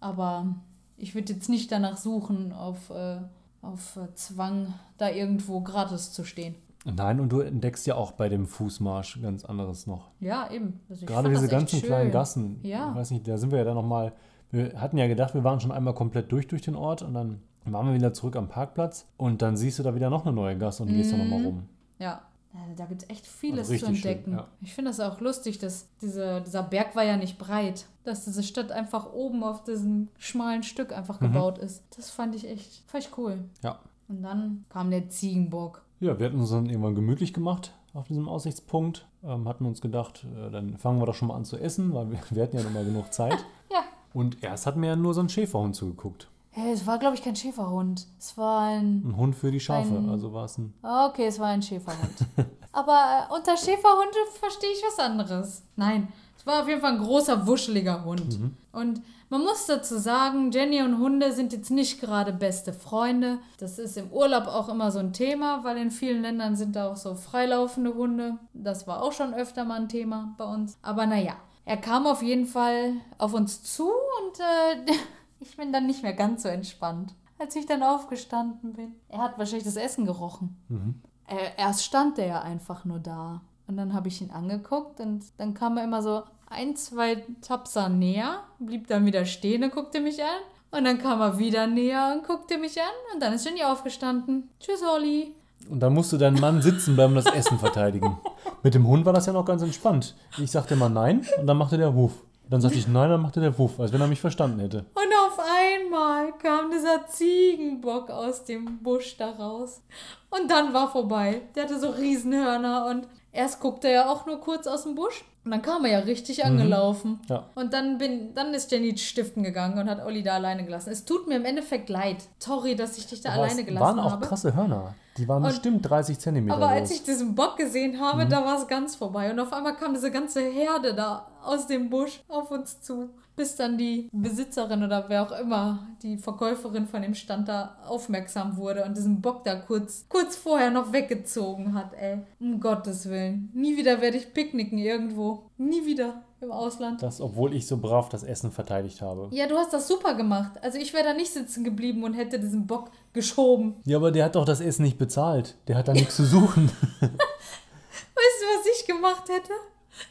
Aber ich würde jetzt nicht danach suchen, auf, äh, auf äh, Zwang da irgendwo gratis zu stehen. Nein, und du entdeckst ja auch bei dem Fußmarsch ganz anderes noch. Ja, eben. Also Gerade diese ganzen kleinen Gassen. Ja. Ich weiß nicht, da sind wir ja dann nochmal. Wir hatten ja gedacht, wir waren schon einmal komplett durch durch den Ort und dann waren wir wieder zurück am Parkplatz und dann siehst du da wieder noch eine neue Gasse und gehst da nochmal rum. Ja, also da gibt es echt vieles Also zu richtig schön, entdecken. ja. Ich finde das auch lustig, dass diese, dieser Berg war ja nicht breit, dass diese Stadt einfach oben auf diesem schmalen Stück einfach Mhm. gebaut ist. Das fand ich echt, fand ich cool. Ja. Und dann kam der Ziegenbock. Ja, wir hatten uns dann irgendwann gemütlich gemacht auf diesem Aussichtspunkt. Ähm, hatten uns gedacht, äh, dann fangen wir doch schon mal an zu essen, weil wir, wir hatten ja noch mal genug Zeit. Ja. Und erst hat mir ja nur so ein Schäferhund zugeguckt. Hey, es war, glaube ich, kein Schäferhund. Es war ein. Ein Hund für die Schafe. Ein- Also war es ein. Okay, es war ein Schäferhund. Aber äh, unter Schäferhunde verstehe ich was anderes. Nein, es war auf jeden Fall ein großer, wuscheliger Hund. Und man muss dazu sagen, Jenny und Hunde sind jetzt nicht gerade beste Freunde. Das ist im Urlaub auch immer so ein Thema, weil in vielen Ländern sind da auch so freilaufende Hunde. Das war auch schon öfter mal ein Thema bei uns. Aber naja, er kam auf jeden Fall auf uns zu und äh, ich bin dann nicht mehr ganz so entspannt, als ich dann aufgestanden bin. Er hat wahrscheinlich das Essen gerochen. Mhm. Äh, erst stand der ja einfach nur da. Und dann habe ich ihn angeguckt und dann kam er immer so ein, zwei Tapser näher, blieb dann wieder stehen und guckte mich an. Und dann kam er wieder näher und guckte mich an. Und dann ist Jenny aufgestanden. Tschüss, Olli. Und dann musste dein Mann sitzen und das Essen verteidigen. Mit dem Hund war das ja noch ganz entspannt. Ich sagte immer nein und dann machte der Wuff. Dann sagte ich nein, dann machte der Wuff, als wenn er mich verstanden hätte. Und auf einmal kam dieser Ziegenbock aus dem Busch da raus. Und dann war vorbei. Der hatte so Riesenhörner und erst guckte er auch nur kurz aus dem Busch. Und dann kam er ja richtig angelaufen. Ja. Und dann, bin, dann ist Jenny stiften gegangen und hat Olli da alleine gelassen. Es tut mir im Endeffekt leid. Sorry, dass ich dich da Aber alleine gelassen waren auch habe. krasse Hörner. Die waren Und- bestimmt 30 Zentimeter Aber als ich diesen Bock gesehen habe, Mhm. da war es ganz vorbei. Und auf einmal kam diese ganze Herde da aus dem Busch auf uns zu. Bis dann die Besitzerin oder wer auch immer, die Verkäuferin von dem Stand da aufmerksam wurde und diesen Bock da kurz, kurz vorher noch weggezogen hat, ey. Um Gottes Willen. Nie wieder werde ich picknicken irgendwo. Nie wieder im Ausland. Das, obwohl ich so brav das Essen verteidigt habe. Ja, du hast das super gemacht. Also ich wäre da nicht sitzen geblieben und hätte diesen Bock geschoben. Ja, aber der hat doch das Essen nicht bezahlt. Der hat da nichts zu suchen. Weißt du, was ich gemacht hätte?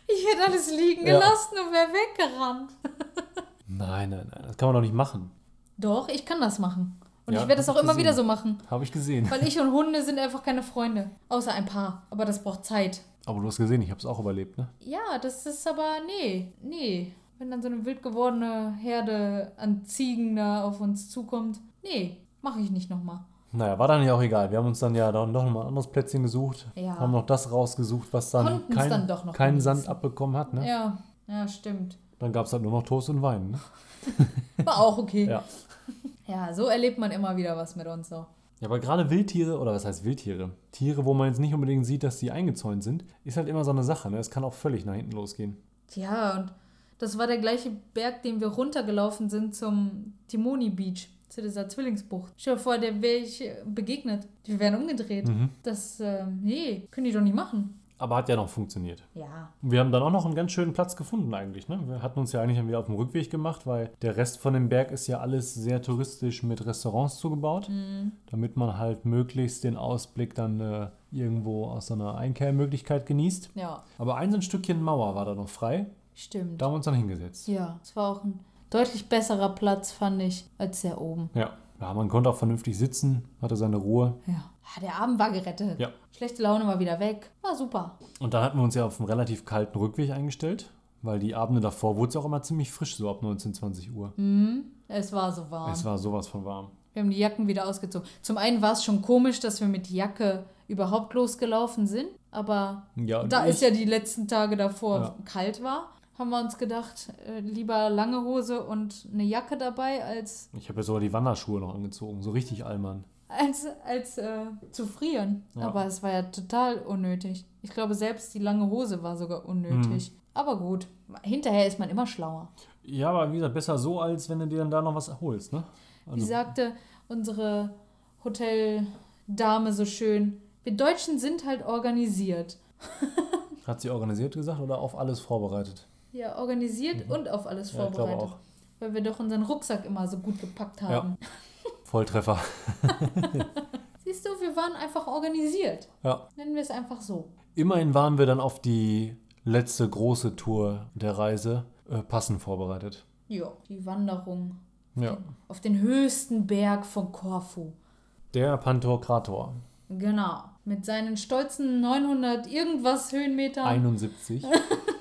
Ich hätte alles liegen Ja. gelassen und wäre weggerannt. Nein, nein, nein. Das kann man doch nicht machen. Doch, ich kann das machen. Und Ja, ich werde das auch immer wieder so machen. Habe ich gesehen. Weil ich und Hunde sind einfach keine Freunde. Außer ein paar. Aber das braucht Zeit. Aber du hast gesehen, ich habe es auch überlebt, ne? Ja, das ist aber, nee, nee. Wenn dann so eine wild gewordene Herde an Ziegen da auf uns zukommt, nee, mache ich nicht nochmal. Naja, war dann ja auch egal. Wir haben uns dann ja dann doch noch mal ein anderes Plätzchen gesucht. Ja. Haben noch das rausgesucht, was dann, kein, dann doch noch keinen Sand abbekommen hat, ne? Ja, ja, stimmt. Dann gab es halt nur noch Toast und Wein, ne? War auch okay. Ja. Ja, so erlebt man immer wieder was mit uns so. Ja, aber gerade Wildtiere, oder was heißt Wildtiere? Tiere, wo man jetzt nicht unbedingt sieht, dass die eingezäunt sind, ist halt immer so eine Sache, ne? Es kann auch völlig nach hinten losgehen. Ja, und das war der gleiche Berg, den wir runtergelaufen sind zum Timoni Beach, zu dieser Zwillingsbucht. Stell dir vor, der wäre ich äh, begegnet. Wir wären umgedreht. Mhm. Das, äh, nee, können die doch nicht machen. Aber hat ja noch funktioniert. Ja. Wir haben dann auch noch einen ganz schönen Platz gefunden eigentlich. Ne? Wir hatten uns ja eigentlich wieder auf dem Rückweg gemacht, weil der Rest von dem Berg ist ja alles sehr touristisch mit Restaurants zugebaut, damit man halt möglichst den Ausblick dann äh, irgendwo aus so einer Einkehrmöglichkeit genießt. Ja, Aber ein so ein Stückchen Mauer war da noch frei. stimmt. Da haben wir uns dann hingesetzt. Ja, es war auch ein deutlich besserer Platz, fand ich, als der oben. Ja. ja, man konnte auch vernünftig sitzen, hatte seine Ruhe. Ja. Ah, Der Abend war gerettet. Ja. Schlechte Laune war wieder weg. War super. Und dann hatten wir uns ja auf einen relativ kalten Rückweg eingestellt, weil die Abende davor wurde es auch immer ziemlich frisch, so ab 19, 20 Uhr. Es war so warm. Es war sowas von warm. Wir haben die Jacken wieder ausgezogen. Zum einen war es schon komisch, dass wir mit Jacke überhaupt losgelaufen sind. Aber Ja, da ich- es ja die letzten Tage davor Ja. kalt war, haben wir uns gedacht, äh, lieber lange Hose und eine Jacke dabei, als, Ich habe ja sogar die Wanderschuhe noch angezogen, so richtig Allmann. als, als äh, zu frieren. Ja. Aber es war ja total unnötig. Ich glaube, selbst die lange Hose war sogar unnötig. Mhm. Aber gut, hinterher ist man immer schlauer. Ja, aber wie gesagt, besser so, als wenn du dir dann da noch was erholst, ne? Wie Also, sagte unsere Hoteldame so schön, wir Deutschen sind halt organisiert. hat sie organisiert gesagt oder auf alles vorbereitet? Ja, organisiert und auf alles Mhm. Ja, vorbereitet. Weil wir doch unseren Rucksack immer so gut gepackt Ja. haben. Volltreffer. Siehst du, wir waren einfach organisiert. Ja. Nennen wir es einfach so. Immerhin waren wir dann auf die letzte große Tour der Reise äh, passend vorbereitet. Ja, die Wanderung Ja. auf den höchsten Berg von Korfu. Der Pantokrator. Genau. Mit seinen stolzen 900 irgendwas Höhenmetern. 71.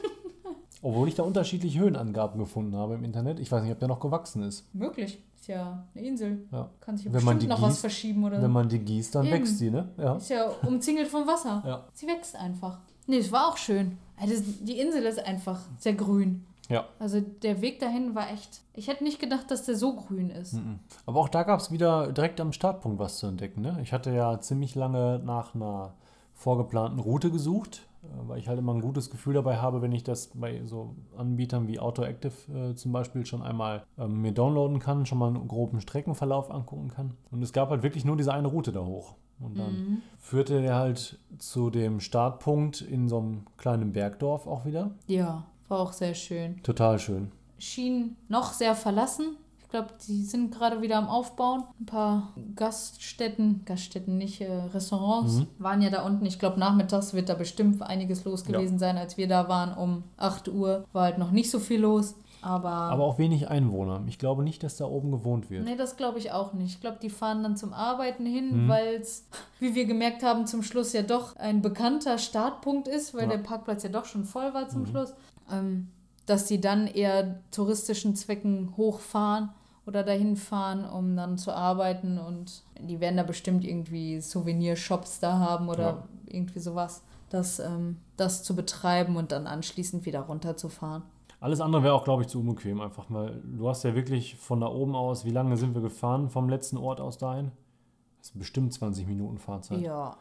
Obwohl ich da unterschiedliche Höhenangaben gefunden habe im Internet. Ich weiß nicht, ob der noch gewachsen ist. Möglich. Ist ja eine Insel. Ja. Kann sich ja Wenn bestimmt noch was gießt- verschieben oder Wenn man die gießt, dann Eben. wächst die, ne? Ja. Ist ja umzingelt vom Wasser. Ja. Sie wächst einfach. Nee, es war auch schön. Also die Insel ist einfach sehr grün. Ja. Also der Weg dahin war echt. Ich hätte nicht gedacht, dass der so grün ist. Mhm. Aber auch da gab es wieder direkt am Startpunkt was zu entdecken. Ne? Ich hatte ja ziemlich lange nach einer vorgeplanten Route gesucht, weil ich halt immer ein gutes Gefühl dabei habe, wenn ich das bei so Anbietern wie AutoActive äh, zum Beispiel schon einmal ähm, mir downloaden kann, schon mal einen groben Streckenverlauf angucken kann. Und es gab halt wirklich nur diese eine Route da hoch. Und dann führte der halt zu dem Startpunkt in so einem kleinen Bergdorf auch wieder. Ja, war auch sehr schön. Total schön. Schien noch sehr verlassen. Ich glaube, die sind gerade wieder am Aufbauen. Ein paar Gaststätten, Gaststätten nicht, äh, Restaurants Mhm. waren ja da unten. Ich glaube, nachmittags wird da bestimmt einiges los Ja. gewesen sein, als wir da waren um 8 Uhr. War halt noch nicht so viel los. Aber, Aber auch wenig Einwohner. Ich glaube nicht, dass da oben gewohnt wird. nee, das glaube ich auch nicht. Ich glaube, die fahren dann zum Arbeiten hin, Mhm. weil es, wie wir gemerkt haben, zum Schluss ja doch ein bekannter Startpunkt ist, weil Ja. der Parkplatz ja doch schon voll war zum Mhm. Schluss. Ähm, dass die dann eher touristischen Zwecken hochfahren oder dahin fahren, um dann zu arbeiten und die werden da bestimmt irgendwie Souvenirshops da haben oder Ja. irgendwie sowas, das, ähm, das zu betreiben und dann anschließend wieder runterzufahren. Alles andere wäre auch, glaube ich, zu unbequem einfach, weil du hast ja wirklich von da oben aus, wie lange sind wir gefahren vom letzten Ort aus dahin? Das ist bestimmt 20 Minuten Fahrzeit. Ja.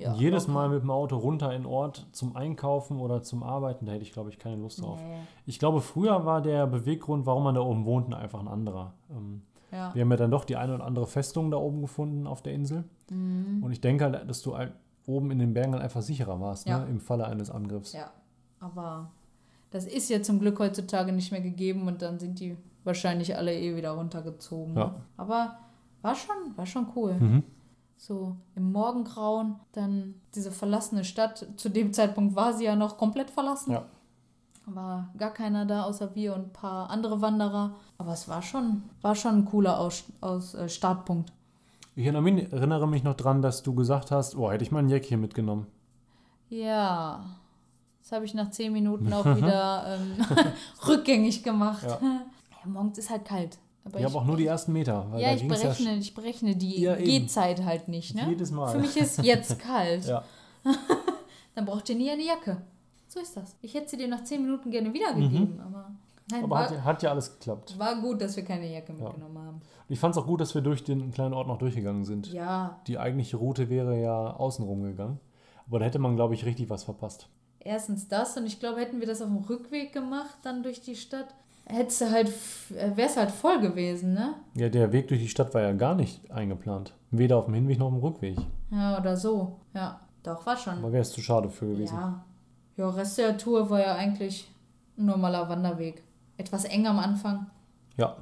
Ja jedes locker. Mal mit dem Auto runter in den Ort zum Einkaufen oder zum Arbeiten, da hätte ich, glaube ich, keine Lust drauf. Nee. Ich glaube, früher war der Beweggrund, warum man da oben wohnte, einfach ein anderer. Ähm, Ja. wir haben ja dann doch die eine oder andere Festung da oben gefunden auf der Insel. Mhm. Und ich denke halt, dass du halt oben in den Bergen dann einfach sicherer warst, Ja. ne? im Falle eines Angriffs. Ja, aber das ist ja zum Glück heutzutage nicht mehr gegeben und dann sind die wahrscheinlich alle eh wieder runtergezogen. Ja. ne? Aber war schon, war schon cool. Mhm. So im Morgengrauen, dann diese verlassene Stadt. Zu dem Zeitpunkt war sie ja noch komplett verlassen. Ja. War gar keiner da, außer wir und ein paar andere Wanderer. Aber es war schon, war schon ein cooler Aus, Aus, äh, Startpunkt. Ich erinnere mich, noch dran, dass du gesagt hast, oh, hätte ich mal ein Jäckchen mitgenommen. Ja, das habe ich nach zehn Minuten auch wieder ähm, rückgängig gemacht. Ja. Ja. morgens ist halt kalt. Aber Ich habe auch nur die ersten Meter. Weil ja, ich berechne, ich berechne die Ja. Gehzeit halt nicht. Ja Ne? jedes Mal. Für mich ist jetzt kalt. ja. Dann braucht ihr nie eine Jacke. So ist das. Ich hätte sie dir nach zehn Minuten gerne wiedergegeben, aber, nein, Mhm. Aber war, hat, ja- hat ja alles geklappt. war gut, dass wir keine Jacke mitgenommen haben. Ich fand es auch gut, dass wir durch den kleinen Ort noch durchgegangen sind. Ja, Die eigentliche Route wäre ja außenrum gegangen. Aber da hätte man, glaube ich, richtig was verpasst. erstens das und ich glaube, hätten wir das auf dem Rückweg gemacht, dann durch die Stadt, hättest du halt, wäre es halt voll gewesen, ne? Ja, der Weg durch die Stadt war ja gar nicht eingeplant. Weder auf dem Hinweg noch auf dem Rückweg. Ja, oder so. Ja. Doch, war schon. Aber wäre es zu schade für gewesen. Ja. Ja, Rest der Tour war ja eigentlich ein normaler Wanderweg. Etwas eng am Anfang. Ja.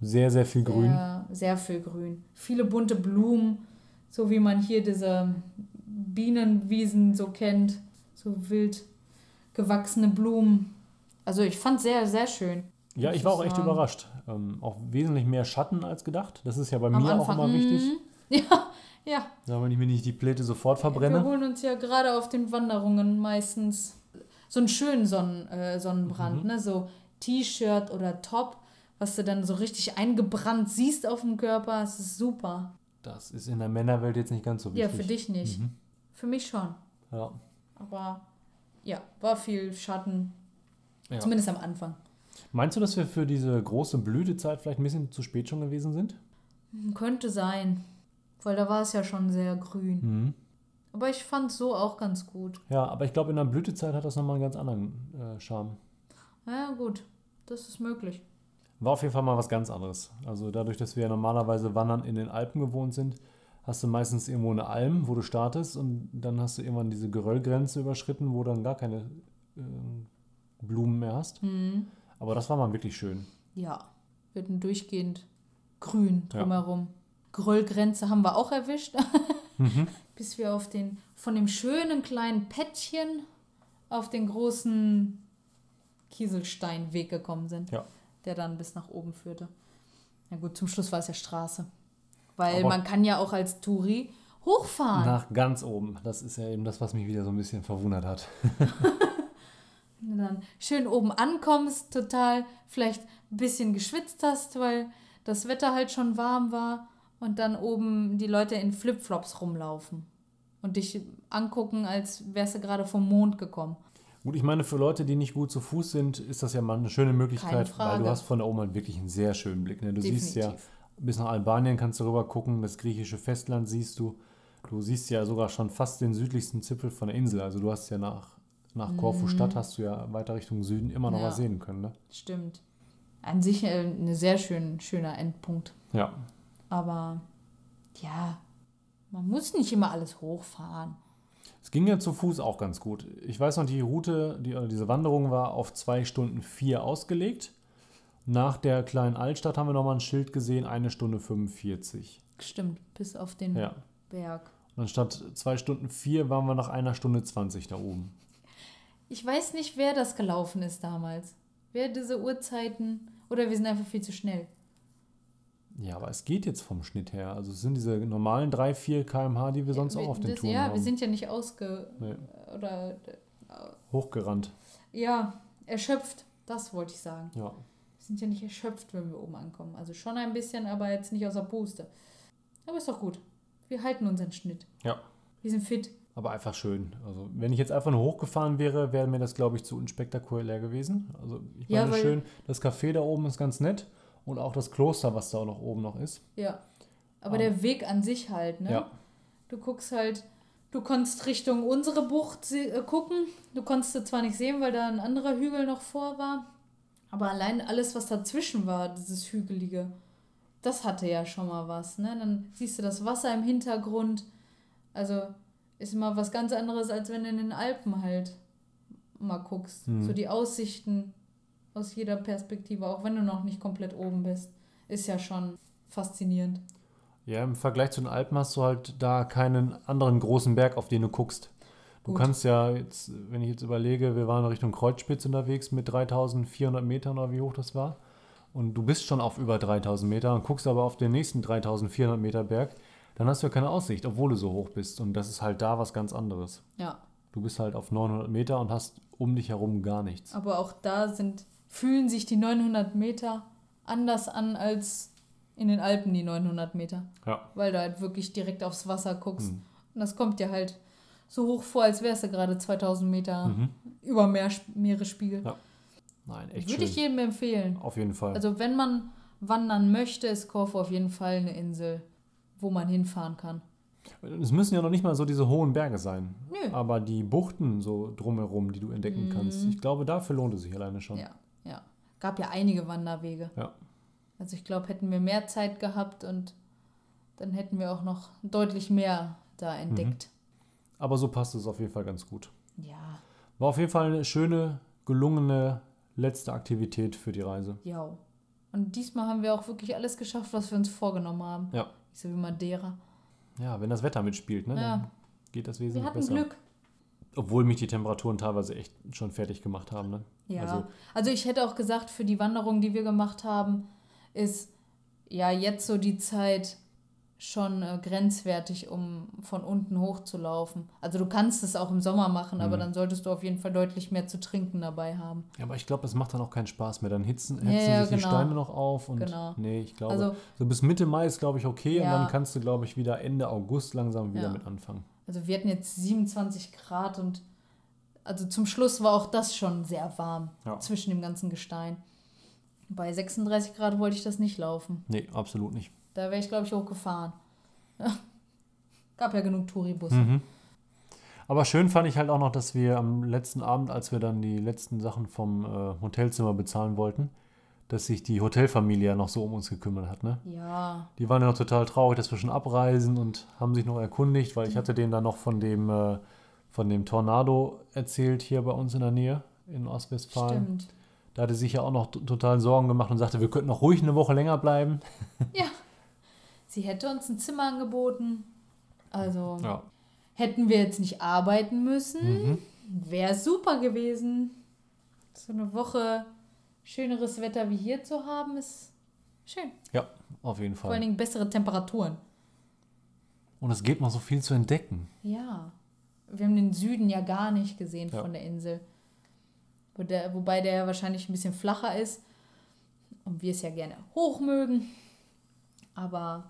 Sehr, sehr viel Grün. Sehr, sehr viel Grün. Viele bunte Blumen, so wie man hier diese Bienenwiesen so kennt. So wild gewachsene Blumen. Also ich fand sehr, sehr schön. Ja, ich war auch echt sagen. überrascht. Ähm, auch wesentlich mehr Schatten als gedacht. Das ist ja bei Am mir auch Anfang, immer wichtig. mhm. Ja, ja. Ja, wenn ich mir nicht die Pläte sofort Wir verbrenne. holen uns ja gerade auf den Wanderungen meistens so einen schönen Sonnen, äh, Sonnenbrand, Mhm. ne? So T-Shirt oder Top, was du dann so richtig eingebrannt siehst auf dem Körper. Es ist super. Das ist in der Männerwelt jetzt nicht ganz so wichtig. Ja, für dich nicht. Mhm. Für mich schon. Ja. Aber ja, war viel Schatten. Ja. Zumindest am Anfang. Meinst du, dass wir für diese große Blütezeit vielleicht ein bisschen zu spät schon gewesen sind? Hm, Könnte sein. Weil da war es ja schon sehr grün. Mhm. Aber ich fand so auch ganz gut. Ja, aber ich glaube, in der Blütezeit hat das nochmal einen ganz anderen äh, Charme. Ja, gut. Das ist möglich. War auf jeden Fall mal was ganz anderes. Also dadurch, dass wir ja normalerweise wandern in den Alpen gewohnt sind, hast du meistens irgendwo eine Alm, wo du startest und dann hast du irgendwann diese Geröllgrenze überschritten, wo dann gar keine äh, Blumen mehr hast. Hm. Aber das war mal wirklich schön. Ja, wir hatten durchgehend grün Ja. drumherum. Gröllgrenze haben wir auch erwischt, Mhm. bis wir auf den, von dem schönen kleinen Pättchen auf den großen Kieselsteinweg gekommen sind, Ja. der dann bis nach oben führte. Na gut, zum Schluss war es ja Straße. Weil Aber- man kann ja auch als Touri hochfahren. Nach ganz oben. Das ist ja eben das, was mich wieder so ein bisschen verwundert hat. Wenn du dann schön oben ankommst, total vielleicht ein bisschen geschwitzt hast, weil das Wetter halt schon warm war und dann oben die Leute in Flipflops rumlaufen und dich angucken, als wärst du gerade vom Mond gekommen. Gut, ich meine, für Leute, die nicht gut zu Fuß sind, ist das ja mal eine schöne Möglichkeit, weil du hast von da oben halt wirklich einen sehr schönen Blick. Ne? Du siehst ja, Definitiv. bis nach Albanien kannst du rüber gucken, das griechische Festland siehst du. Du siehst ja sogar schon fast den südlichsten Zipfel von der Insel. Also du hast ja nach, nach Korfu Stadt hast du ja weiter Richtung Süden immer noch Mhm. Ja. was sehen können. Ne? Stimmt. An sich äh, ein sehr schön, schöner Endpunkt. Ja. Aber ja, man muss nicht immer alles hochfahren. Es ging ja zu Fuß auch ganz gut. Ich weiß noch, die Route, die, oder diese Wanderung war auf zwei Stunden vier ausgelegt. Nach der kleinen Altstadt haben wir nochmal ein Schild gesehen, eine Stunde 45. Stimmt, bis auf den Ja. Berg. Und anstatt zwei Stunden vier waren wir nach einer Stunde 20 da oben. Ich weiß nicht, wer das gelaufen ist damals. Wer diese Uhrzeiten. Oder wir sind einfach viel zu schnell. Ja, aber es geht jetzt vom Schnitt her. Also es sind diese normalen 3, 4 km/h, die wir sonst Wir- auch auf den Touren Ja, haben. wir sind ja nicht ausge. Nee, Oder. hochgerannt. Ja, erschöpft. Das wollte ich sagen. Ja. Wir sind ja nicht erschöpft, wenn wir oben ankommen. Also schon ein bisschen, aber jetzt nicht außer Puste. Aber ist doch gut. Wir halten unseren Schnitt. Ja. Wir sind fit. Aber einfach schön. Also wenn ich jetzt einfach nur hochgefahren wäre, wäre mir das, glaube ich, zu unspektakulär gewesen. Also ich Ja, meine weil- schön, das Café da oben ist ganz nett. Und auch das Kloster, was da auch noch oben noch ist. Ja. Aber Ah. der Weg an sich halt, ne? Ja. Du guckst halt, du konntest Richtung unsere Bucht äh, gucken. Du konntest sie zwar nicht sehen, weil da ein anderer Hügel noch vor war. Aber allein alles, was dazwischen war, dieses Hügelige, das hatte ja schon mal was. Ne? Dann siehst du das Wasser im Hintergrund. Also ist mal was ganz anderes, als wenn du in den Alpen halt mal guckst. Mhm. So die Aussichten aus jeder Perspektive, auch wenn du noch nicht komplett oben bist, ist ja schon faszinierend. Ja, im Vergleich zu den Alpen hast du halt da keinen anderen großen Berg, auf den du guckst. Du Gut. kannst ja jetzt, wenn ich jetzt überlege, wir waren Richtung Kreuzspitze unterwegs mit 3400 Metern oder wie hoch das war. Und du bist schon auf über 3000 Meter und guckst aber auf den nächsten 3400 Meter Berg, dann hast du ja keine Aussicht, obwohl du so hoch bist. Und das ist halt da was ganz anderes. Ja. Du bist halt auf 900 Meter und hast um dich herum gar nichts. Aber auch da sind, fühlen sich die 900 Meter anders an als in den Alpen die 900 Meter. Ja. Weil du halt wirklich direkt aufs Wasser guckst. Mhm. Und das kommt dir halt so hoch vor, als wärst du gerade 2000 Meter Mhm. über Meer, Meeresspiegel. Ja. Nein, echt Würde schön. ich jedem empfehlen. auf jeden Fall. Also wenn man wandern möchte, ist Korfu auf jeden Fall eine Insel, wo man hinfahren kann. Es müssen ja noch nicht mal so diese hohen Berge sein. Nö. Aber die Buchten so drumherum, die du entdecken kannst, ich glaube, dafür lohnt es sich alleine schon. Mhm. Ja, ja. Gab ja einige Wanderwege. Ja. Also ich glaube, hätten wir mehr Zeit gehabt und dann hätten wir auch noch deutlich mehr da entdeckt. Aber so passt es auf jeden Fall ganz gut. Ja, War auf jeden Fall eine schöne, gelungene letzte Aktivität für die Reise. ja. Und diesmal haben wir auch wirklich alles geschafft, was wir uns vorgenommen haben. Ja. So wie Madeira. Ja, wenn das Wetter mitspielt, ne, Ja. dann geht das Wir wesentlich hatten besser. Glück. Obwohl mich die Temperaturen teilweise echt schon fertig gemacht haben. Ne? Ja. Also- Also, ich hätte auch gesagt, für die Wanderung, die wir gemacht haben, ist ja jetzt so die Zeit schon äh, grenzwertig, um von unten hochzulaufen. Also du kannst es auch im Sommer machen, aber Mhm. dann solltest du auf jeden Fall deutlich mehr zu trinken dabei haben. Ja, aber ich glaube, es macht dann auch keinen Spaß mehr. Dann hitzen, Ja, hetzen ja, sich die genau. Steine noch auf und Genau. nee, ich glaube, Also, so bis Mitte Mai ist, glaube ich, okay und Ja. dann kannst du, glaube ich, wieder Ende August langsam wieder Ja. mit anfangen. also wir hatten jetzt 27 Grad und also zum Schluss war auch das schon sehr warm Ja. zwischen dem ganzen Gestein. Bei 36 Grad wollte ich das nicht laufen. Nee, absolut nicht. Da wäre ich, glaube ich, hochgefahren. Gab ja genug Touribusse. Mhm. Aber schön fand ich halt auch noch, dass wir am letzten Abend, als wir dann die letzten Sachen vom äh, Hotelzimmer bezahlen wollten, dass sich die Hotelfamilie ja noch so um uns gekümmert hat. Ne? Ja, Die waren ja noch total traurig, dass wir schon abreisen und haben sich noch erkundigt, weil ich Mhm. hatte denen dann noch von dem, äh, von dem Tornado erzählt hier bei uns in der Nähe in Ostwestfalen. stimmt. Da hatte sich ja auch noch total Sorgen gemacht und sagte, wir könnten noch ruhig eine Woche länger bleiben. Sie hätte uns ein Zimmer angeboten. Also Ja. hätten wir jetzt nicht arbeiten müssen, Mhm. wäre super gewesen. So eine Woche schöneres Wetter wie hier zu haben, ist schön. ja, auf jeden Vor allen Fall. Dingen bessere Temperaturen. Und es gibt noch so viel zu entdecken. Ja. Wir haben den Süden ja gar nicht gesehen Ja. von der Insel. Wo der, wobei der wahrscheinlich ein bisschen flacher ist. Und wir es ja gerne hoch mögen. Aber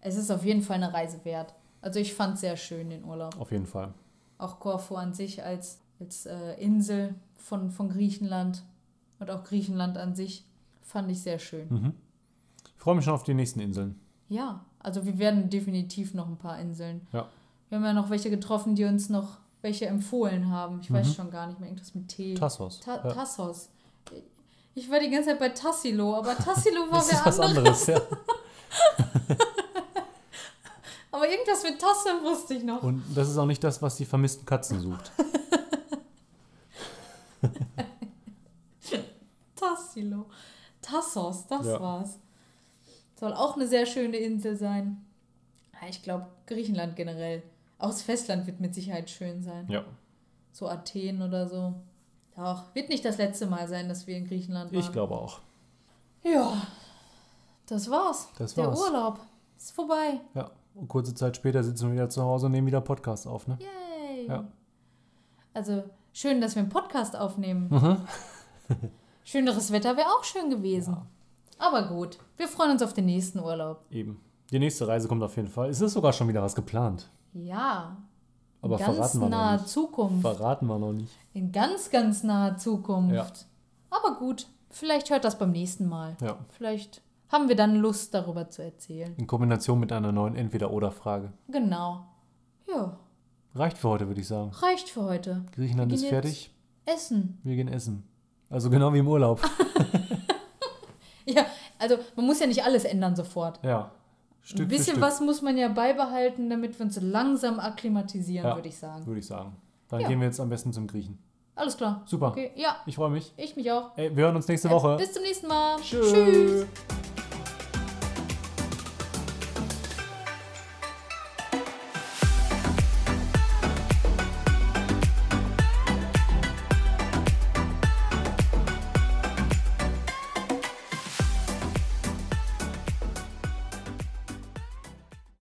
es ist auf jeden Fall eine Reise wert. Also ich fand es sehr schön, den Urlaub. Auf jeden Fall. Auch Korfu an sich als, als äh, Insel von, von Griechenland und auch Griechenland an sich fand ich sehr schön. Mhm. Ich freue mich schon auf die nächsten Inseln. Ja, also wir werden definitiv noch ein paar Inseln. Ja. Wir haben ja noch welche getroffen, die uns noch welche empfohlen haben. Ich weiß Mhm. schon gar nicht mehr, irgendwas mit T. Tassos. Ta ja. Tassos. Ich war die ganze Zeit bei Tassilo, aber Tassilo war Das wer ist was anderes. anderes. Ja. Aber irgendwas mit Tasse wusste ich noch. Und das ist auch nicht das, was die vermissten Katzen sucht. Tassilo. Tassos, das Ja. war's. Soll auch eine sehr schöne Insel sein. Ich glaube, Griechenland generell. Auch das Festland wird mit Sicherheit schön sein. Ja. So Athen oder so. Doch, wird nicht das letzte Mal sein, dass wir in Griechenland waren. Ich glaube auch. Ja, das war's. Das Der war's. Urlaub ist vorbei. Ja. Und kurze Zeit später sitzen wir wieder zu Hause und nehmen wieder Podcast auf, ne? Yay. Ja. Also schön, dass wir einen Podcast aufnehmen. Schöneres Wetter wäre auch schön gewesen. Ja. Aber gut, wir freuen uns auf den nächsten Urlaub. Eben. Die nächste Reise kommt auf jeden Fall. Es ist sogar schon wieder was geplant. Ja. Aber ganz verraten wir noch naher nicht. Zukunft. Verraten wir noch nicht. in ganz, ganz naher Zukunft. Ja. Aber gut, vielleicht hört das beim nächsten Mal. Ja. Vielleicht haben wir dann Lust, darüber zu erzählen. In Kombination mit einer neuen Entweder-Oder-Frage. Genau. Ja, Reicht für heute, würde ich sagen. reicht für heute. Griechenland ist fertig. Essen. Wir gehen essen. Also genau wie im Urlaub. Ja, also man muss ja nicht alles ändern sofort. Ja. Stück Ein bisschen was muss man ja beibehalten, damit wir uns langsam akklimatisieren, Ja. würde ich sagen. würde ich sagen. Dann Ja. gehen wir jetzt am besten zum Griechen. Alles klar. Super. Okay, ja, Ich freue mich. ich mich auch. Ey, wir hören uns nächste Woche. Bis zum nächsten Mal. Tschüss. Tschüss.